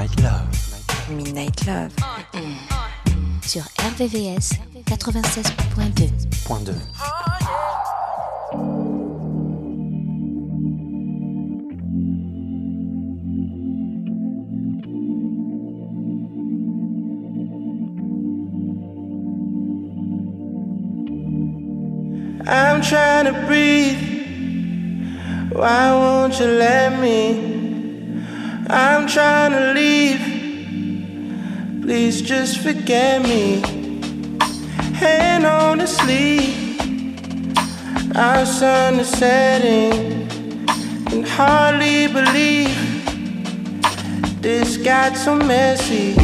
Midnight Love. Mm-hmm. Sur RVVS 96.2. I'm trying to breathe. Why won't you let me? I'm trying to leave. Please just forget me. Hand on the sleeve. Our sun is setting. Can hardly believe this got so messy.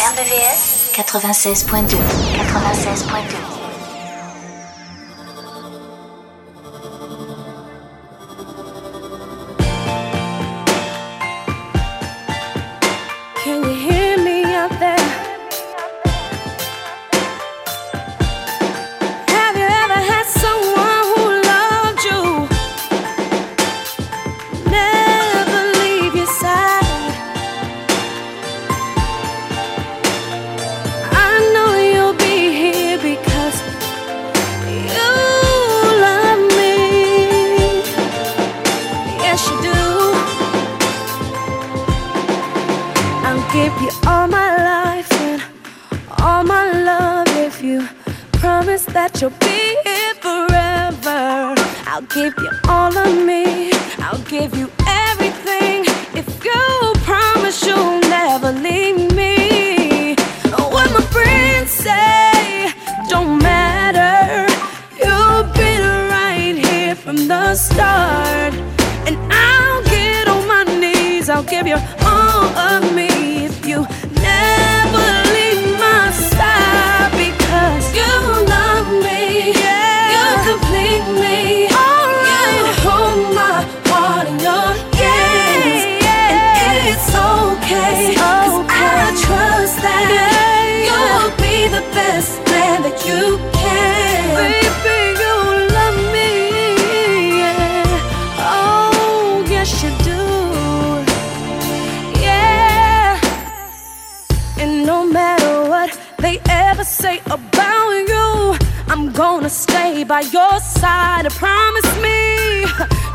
RBVS 96.2 96.2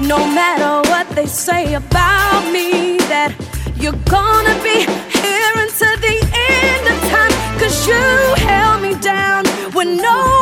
no matter what they say about me, that you're gonna be here until the end of time. Cause you held me down when nobody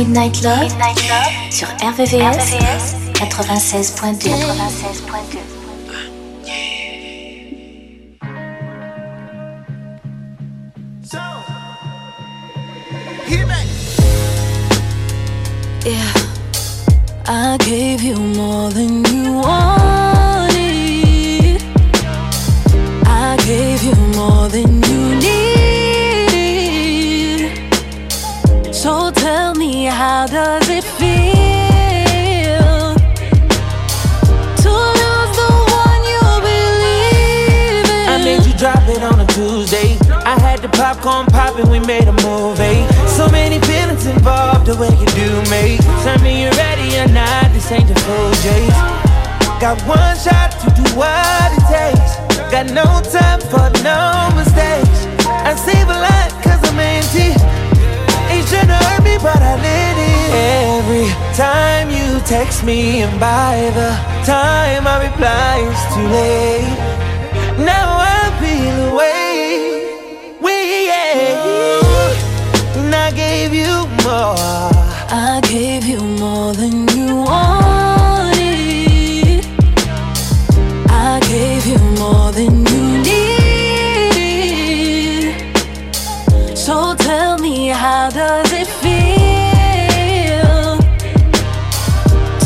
Midnight Love, sur RVVS, 96.2. 96.2. Yeah, I gave you more than you wanted. The popcorn popping, we made a movie. Eh? So many feelings involved, the way you do me. Tell me you're ready or not, this ain't the full J's. Got one shot to do what it takes. Got no time for no mistakes. I save a lot cause I'm empty. It shouldn't hurt me, but I let it. Every time you text me, and by the time I reply, it's too late. Now I gave you more. I gave you more than you wanted. I gave you more than you need. So tell me, how does it feel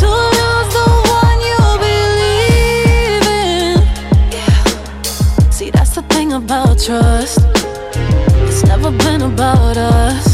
to lose the one you believe in? See, that's the thing about trust. It's never been about us.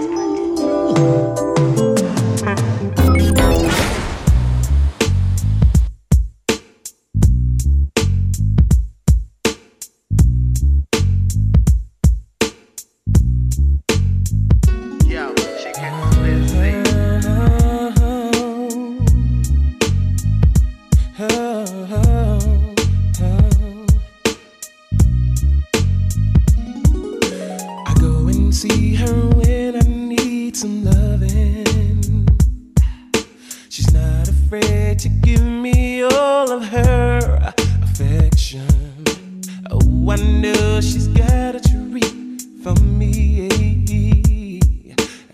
She's not afraid to give me all of her affection. Oh, I know she's got a treat for me.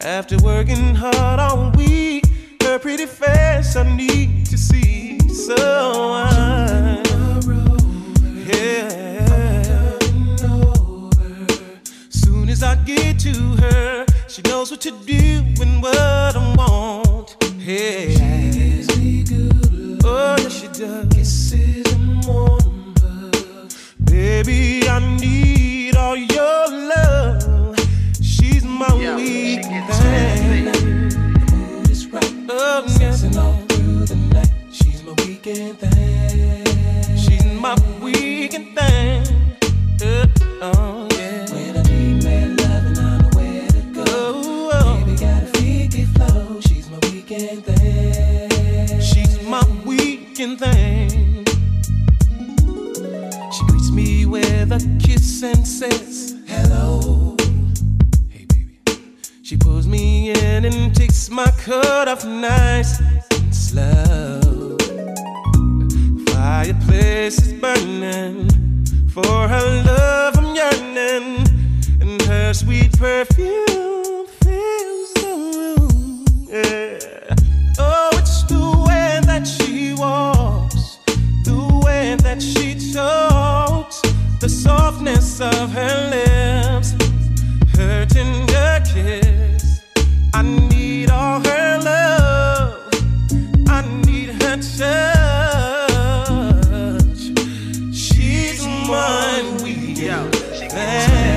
After working hard all week, her pretty face I need to see. So I, yeah. Soon as I get to her, she knows what to do and what I'm. Hey, oh, yes, she does. Kisses and warm Baby, I need all your love. She's my yeah, weak thing. Oh, yeah. all through the night. She's my weekend thing. She's my weekend thing. and says, Hello. Hey, baby. She pulls me in and takes my coat off nice and slow. Fireplace is burning. For her love, I'm yearning. And her sweet perfume. of her lips, her tender kiss. I need all her love, I need her touch. She's mine, we yeah.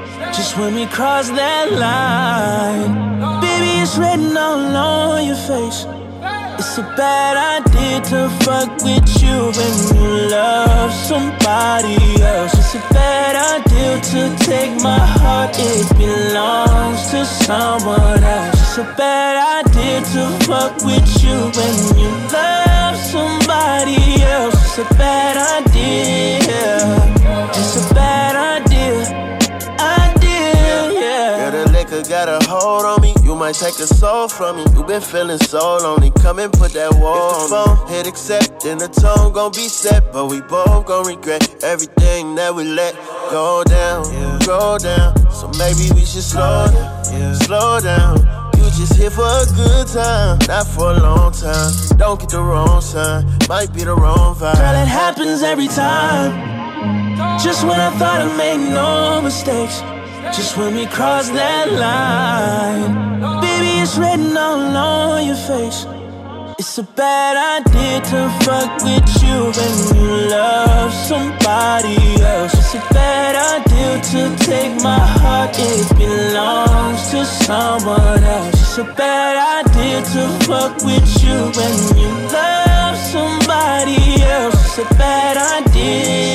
Just when we cross that line, baby, it's written all on your face. It's a bad idea to fuck with you when you love somebody else. It's a bad idea to take my heart, it belongs to someone else. It's a bad idea to fuck with you when you love somebody else. It's a bad idea. Got a hold on me. You might take a soul from me. You been feeling so lonely. Come and put that wall on phone, me. Hit accept, then the tone gon' be set. But we both gon' regret everything that we let go down, yeah. go down. So maybe we should slow down, yeah. slow down. You just here for a good time, not for a long time. Don't get the wrong sign, might be the wrong vibe. Girl, it happens every time. Just when I thought I made no mistakes. Just when we cross that line, baby, it's written all on your face. It's a bad idea to fuck with you when you love somebody else. It's a bad idea to take my heart, it belongs to someone else. It's a bad idea to fuck with you when you love somebody else. It's a bad idea.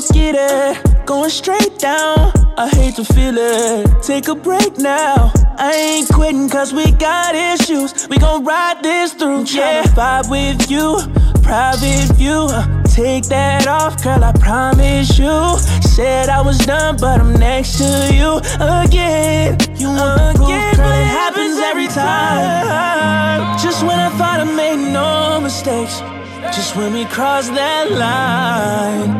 Forget it. Going straight down. I hate to feel it. Take a break now. I ain't quitting cause we got issues. We gon' ride this through. Yeah, vibe with you. Private view. Take that off, girl, I promise you. Said I was done, but I'm next to you again. You want the proof, girl, it happens every time. Just when I thought I made no mistakes. Just when we cross that line,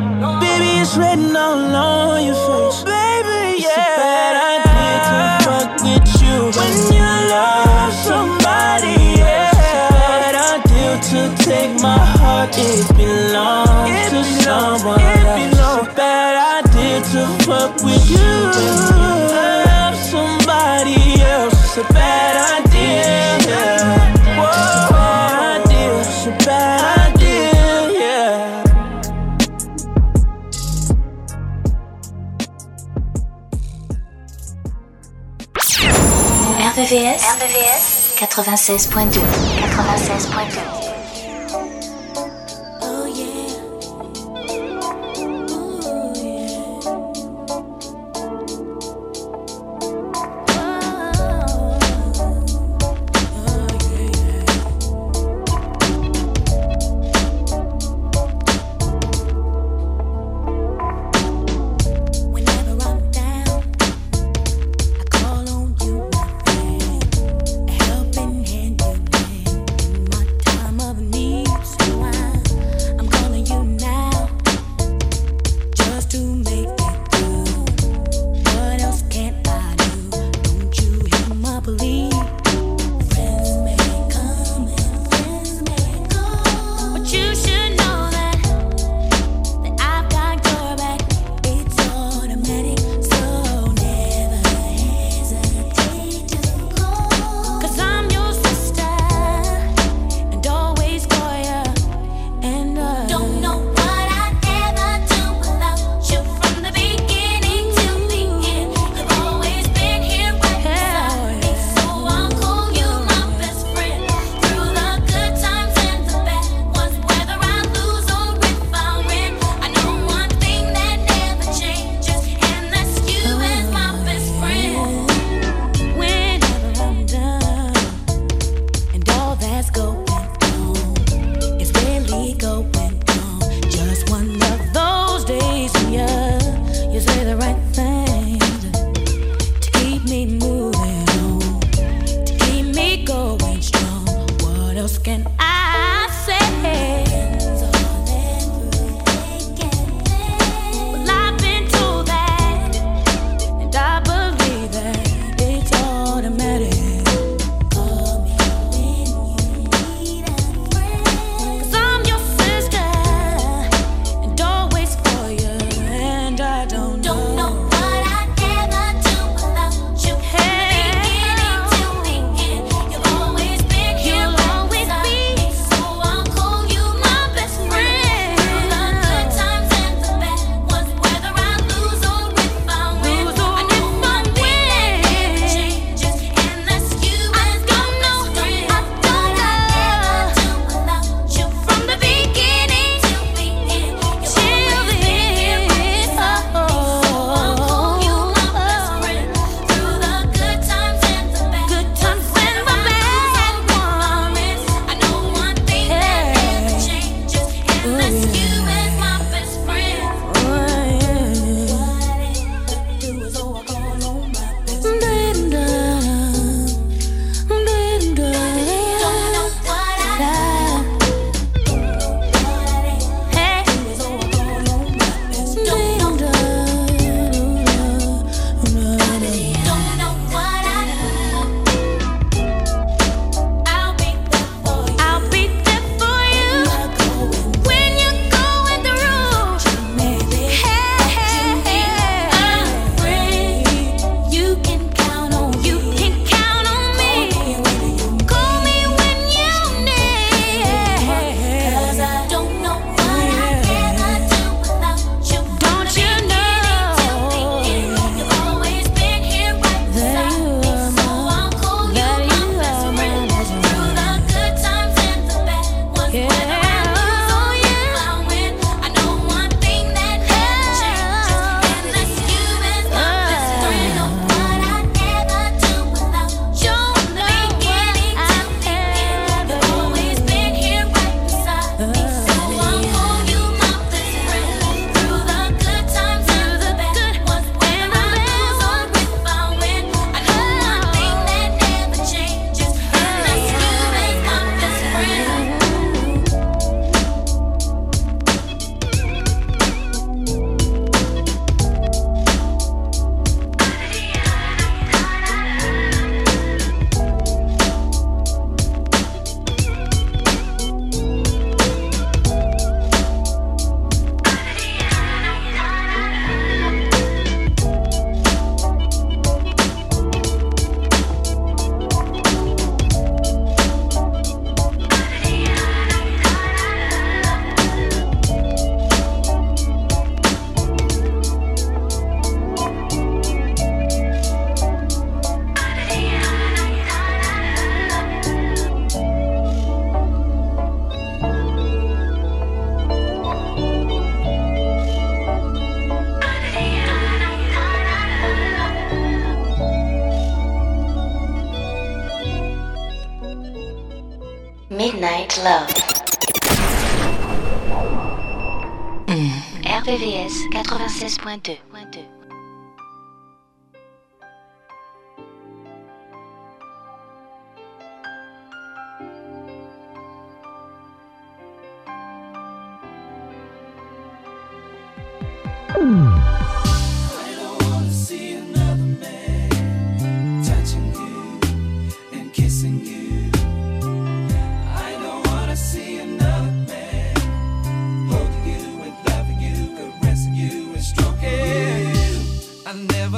baby, it's written all on your face. Baby, yeah. It's a bad idea to fuck with you when you love somebody else. It's a bad idea to take my heart. It belongs it to belongs, someone else. It's a bad idea to fuck with you when you love somebody else. It's a bad idea. Yeah. RVVS, RVVS 96.2 96.2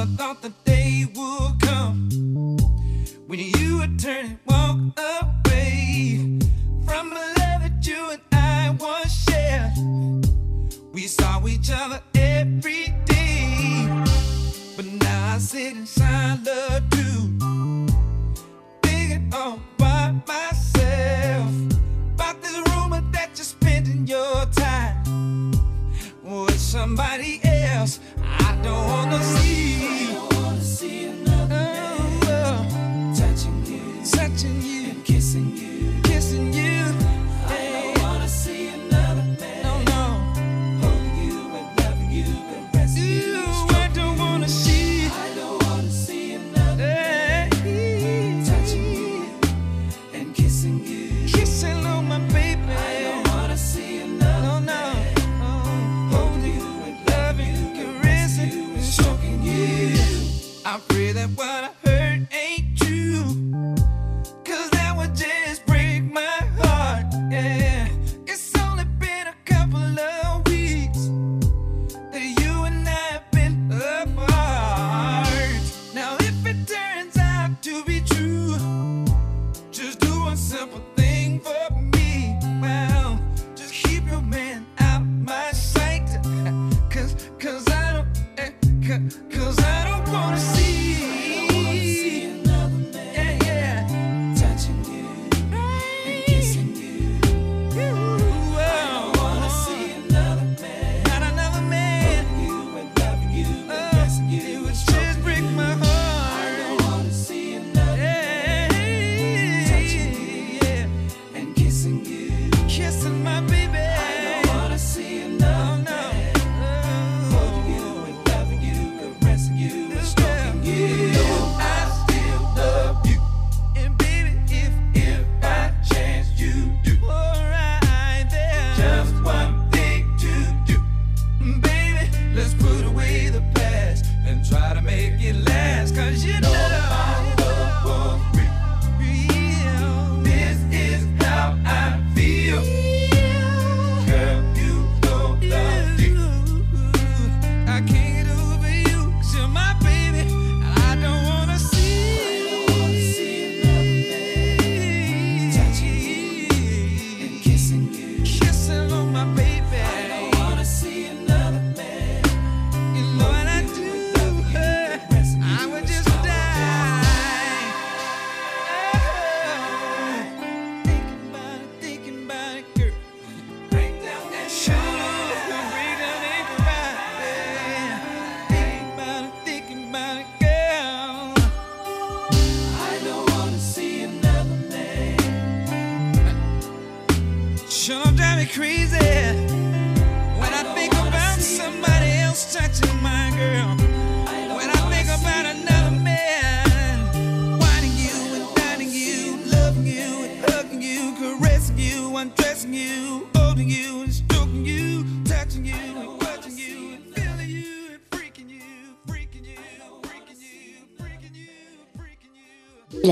never thought the day would come when you would turn and walk away from the love that you and I once shared. We saw each other every day, but now I sit in solitude.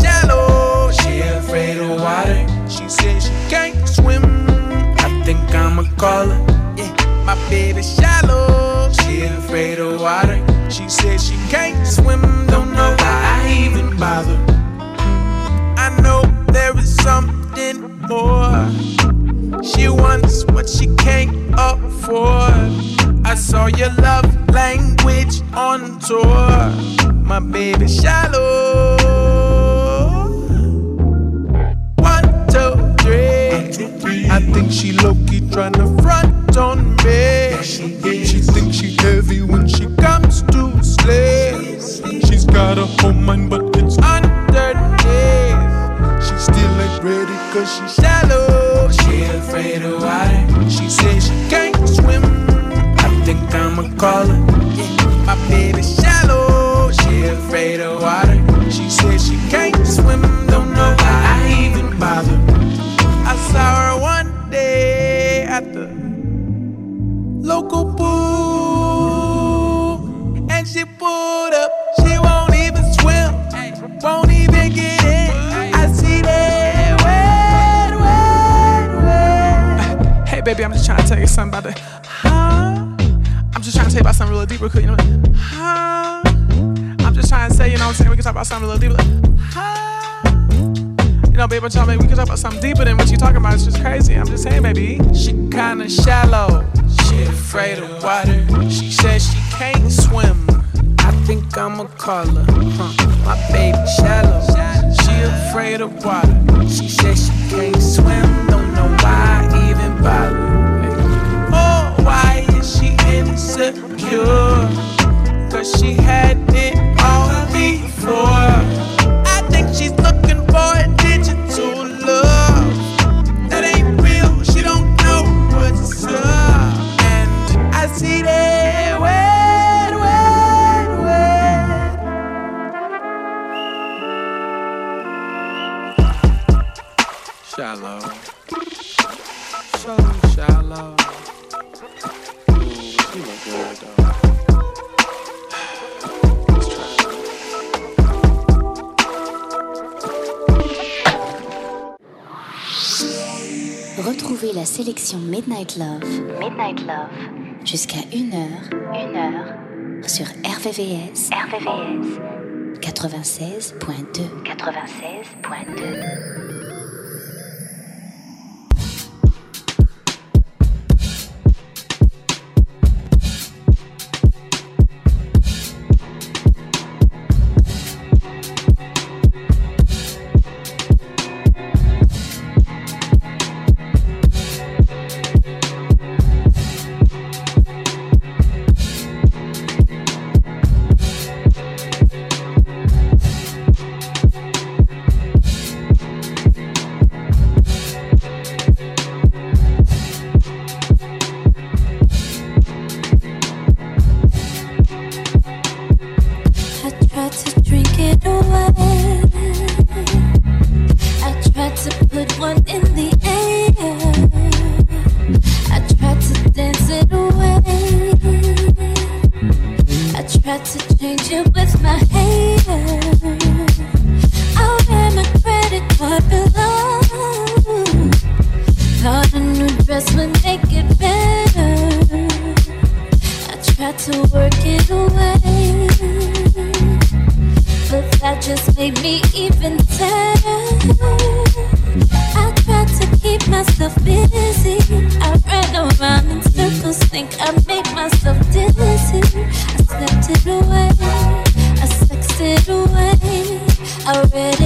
shallow. She afraid of water. She says she can't swim. I think I'ma call her. Yeah, my baby shallow. She afraid of water. She says she can't swim. Don't know why I even bother. I know there is something more. She wants what she can't afford. I saw your love language on tour. My baby shallow. Think she low-key tryna front on me. She thinks she heavy when she comes to slay. She's got a home mind, but it's underneath. She still ain't ready cause she's something about the. Huh? I'm just trying to tell you about something real deep, real quick. You know? Huh? I'm just trying to say, you know what I'm saying? We can talk about something real deep. Like, huh? You know, baby, I'm we can talk about something deeper than what you're talking about. It's just crazy. I'm just saying, baby. She kinda shallow. She afraid of water. She says she can't swim. I think I'ma call her. Huh. My baby shallow. She afraid of water. She says she Midnight Love, Midnight Love, jusqu'à 1h, 1h, sur RVVS, RVVS, 96.2, 96.2. made me even sadder. I tried to keep myself busy. I ran around in circles, think I made myself dizzy. I slept it away, I sexed it away, I read it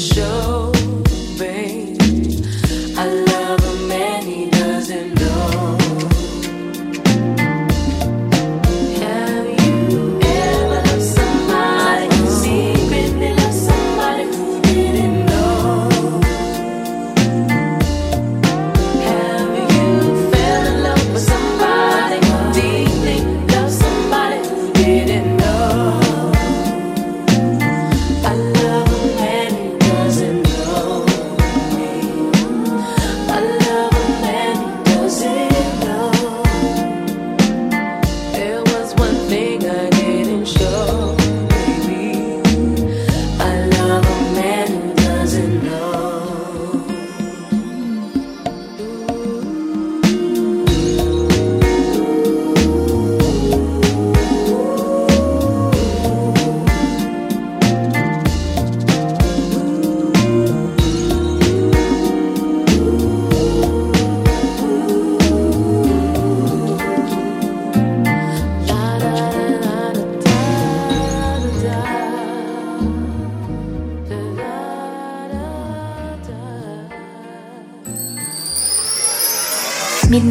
show.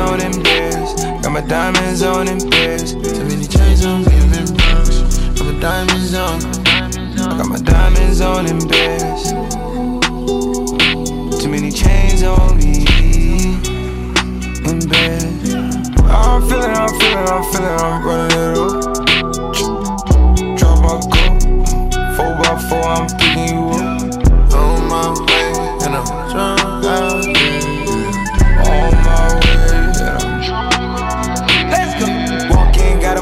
on embarrassed. Got my diamonds on embarrassed. Too many chains on giving bucks. Got my diamonds on. Got my diamonds on embarrassed. Too many chains on me in bed. Oh, I'm feeling, I'm feeling, I'm feeling, I'm running it up.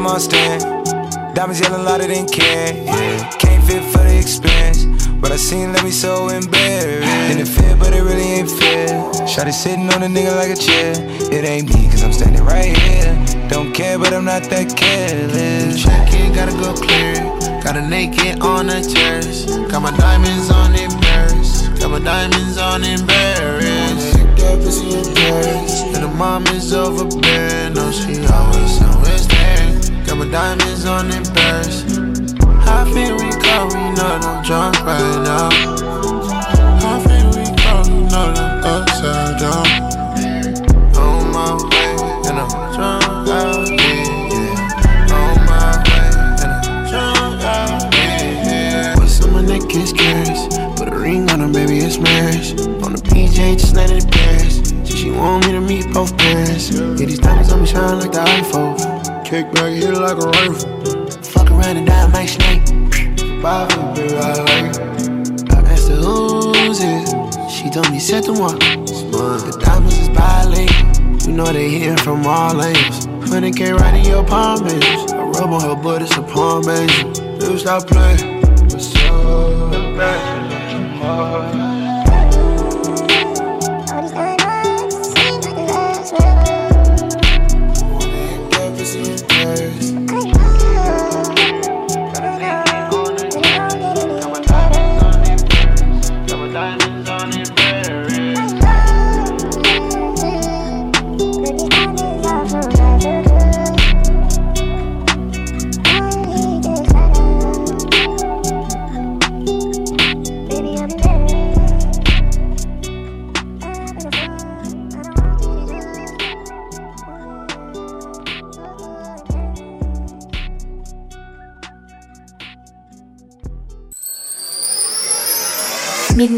In, got him on stand. Diamonds yelling louder than can. Yeah. Can't fit for the expense. But I seen let me so embarrassed. And it fit, but it really ain't fair. Shotty sitting on a nigga like a chair. It ain't me, cause I'm standing right here. Don't care, but I'm not that careless. Check in, gotta go clear. Got a naked on the terrace. Got my diamonds on embarrassed. Got my diamonds on embarrassed. And the mom is overbearing. No, she always, always my diamonds on embarrassed. I feel we go, we know I'm drunk right now. I feel we go, we know I'm upside down. On my way, and I'm drunk out, yeah. On my way, and I'm drunk out, yeah, yeah. What's on neck is. Put a ring on her, baby, it's marriage. On the PJ, just. She, she want me to meet both parents. Yeah, these diamonds on me shine like the iPhone. Kick back, hit it like a rifle Fuck around and die my snake. Five baby, I like. I asked her who's it. She told me set the one. The diamonds is violent. You know they hitting from all angles. Honey came right in your palm, baby. I rub on her butt, it's a palm, baby. Never stop playing.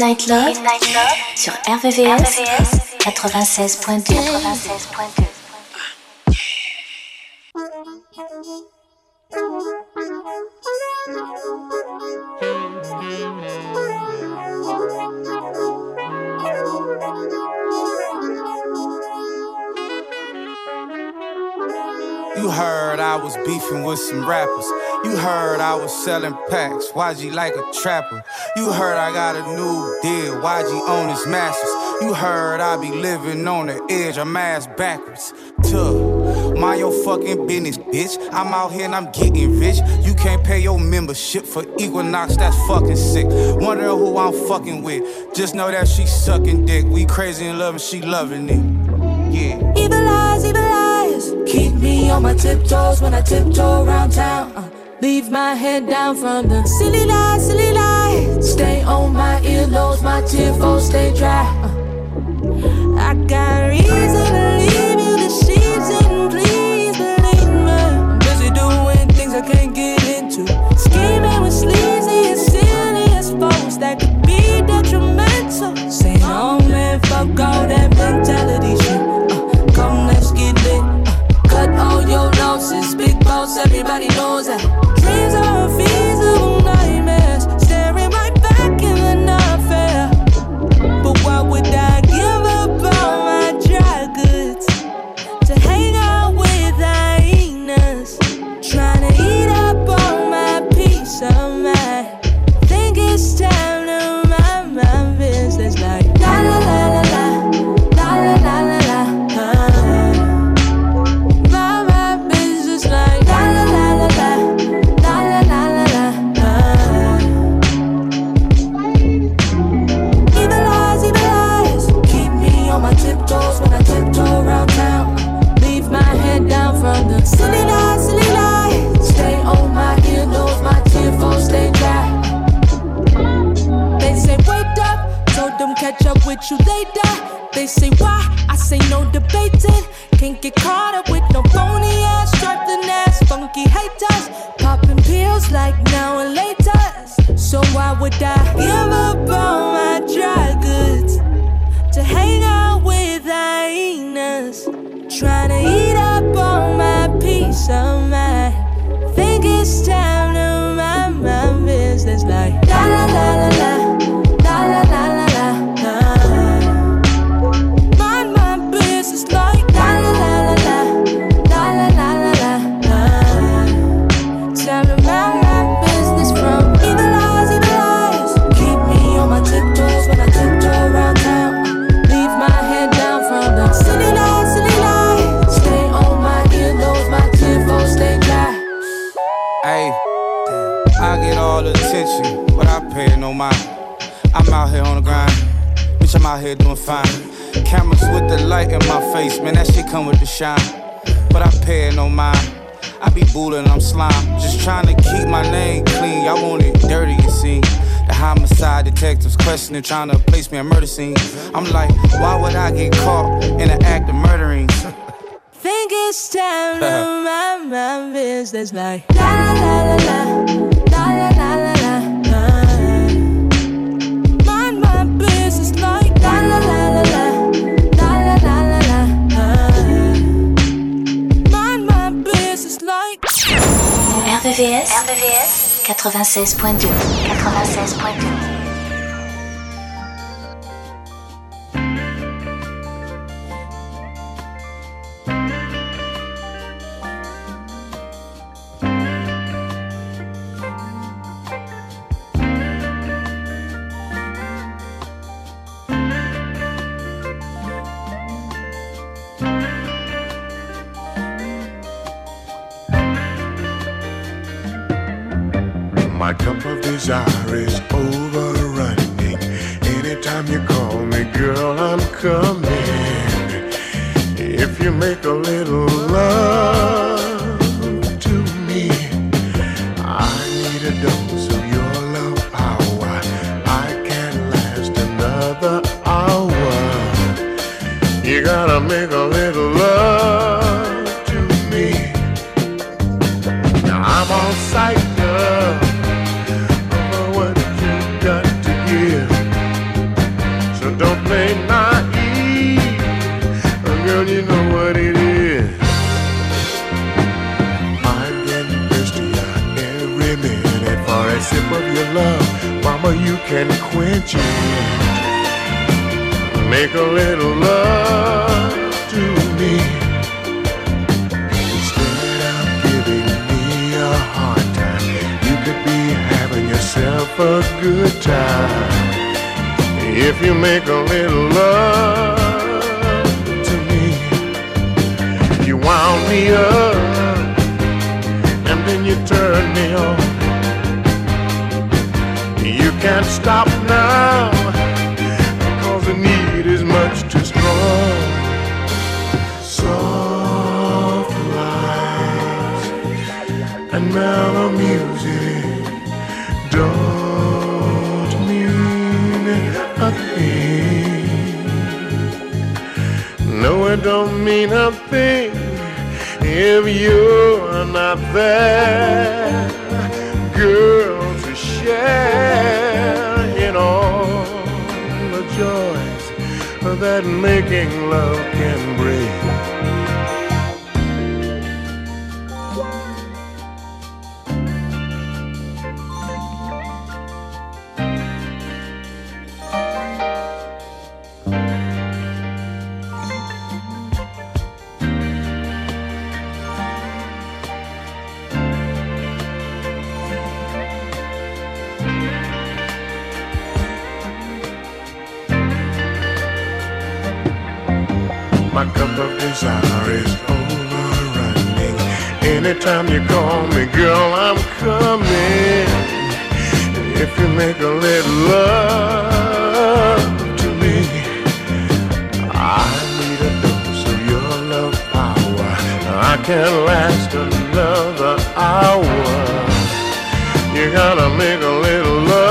Midnight Love, sur RVVS, 96.2. 96.2. You heard I was beefing with some rappers. You heard I was selling packs. YG like a trapper. You heard I got a new deal. YG on his masters. You heard I be living on the edge. I'm ass backwards. Tuh. Mind your fucking business, bitch. I'm out here and I'm getting rich. You can't pay your membership for Equinox, that's fucking sick. Wonder who I'm fucking with. Just know that she sucking dick. We crazy in love and she loving it. Yeah. Evil eyes, evil eyes. Keep me on my tiptoes when I tiptoe around town. Uh, leave my head down from the silly lies, silly lies. Stay on my earlobes, my tearful stay dry. Uh, I got reason fine. Cameras with the light in my face, man, that shit come with the shine. But I pay no mind. I be bullin', I'm slime. Just trying to keep my name clean. Y'all want it dirty, you see. The homicide detectives questioning, trying to place me a murder scene. I'm like, why would I get caught in an act of murdering? Think it's time to mind my business like la la la la. RVVS, RVVS 96.2 96.2 Make a My cup of desire is overrunning. Anytime you call me, girl, I'm coming. If you make a little love to me, I need a dose of your love power. I can't last another hour. You gotta make a little love